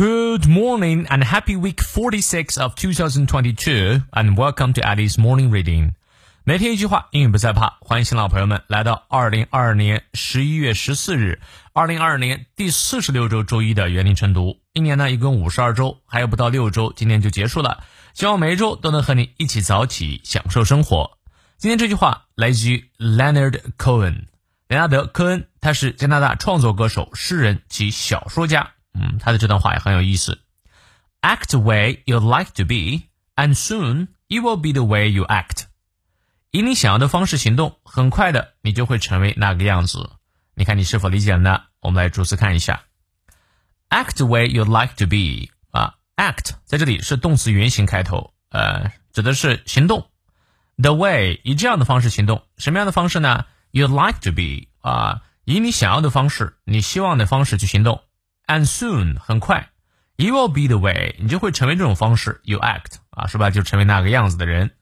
Good morning and happy week 46 of 2022 and welcome to Alice Morning Reading. 每天一句话，英语不再怕。欢迎新老朋友们来到二零二二年十一月十四日，二零二二年第四十六周周一的园林晨读。一年呢一共五十二周，还有不到六周，今天就结束了。希望每一周都能和你一起早起，享受生活。今天这句话来自于 Leonard Cohen，雷纳德·科恩，他是加拿大创作歌手、诗人及小说家。嗯，他的这段话也很有意思。Act the way you like to be, and soon you will be the way you act。以你想要的方式行动，很快的你就会成为那个样子。你看你是否理解了呢？我们来逐词看一下。Act the way you like to be 啊，act 在这里是动词原形开头，呃，指的是行动。The way 以这样的方式行动，什么样的方式呢？You like to be 啊，以你想要的方式，你希望的方式去行动。And soon，很快，you will be the way，你就会成为这种方式。You act，啊，是吧？就成为那个样子的人。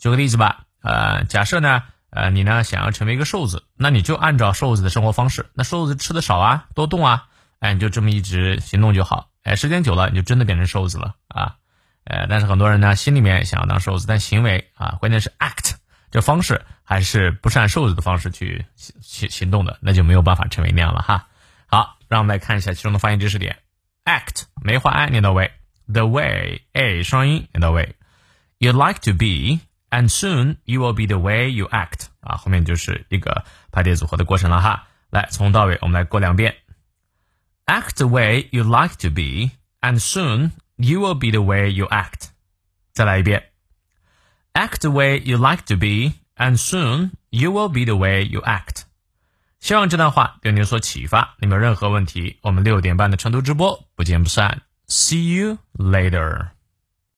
举个例子吧，呃，假设呢，呃，你呢想要成为一个瘦子，那你就按照瘦子的生活方式。那瘦子吃的少啊，多动啊，哎，你就这么一直行动就好。哎，时间久了，你就真的变成瘦子了啊。呃，但是很多人呢，心里面想要当瘦子，但行为啊，关键是 act 这方式还是不是按瘦子的方式去行行动的，那就没有办法成为那样了哈。好。让我们来看一下其中的发音知识点。act 梅花 i 念到位，the way a 双音念到位。You like to be and soon you will be the way you act 啊，后面就是一个排列组合的过程了哈。来，从到尾我们来过两遍。Act the way you like to be and soon you will be the way you act。再来一遍。Act the way you like to be and soon you will be the way you act。 希望这段话对你有所启发。你们有任何问题，我们六点半的成都直播不见不散。See you later.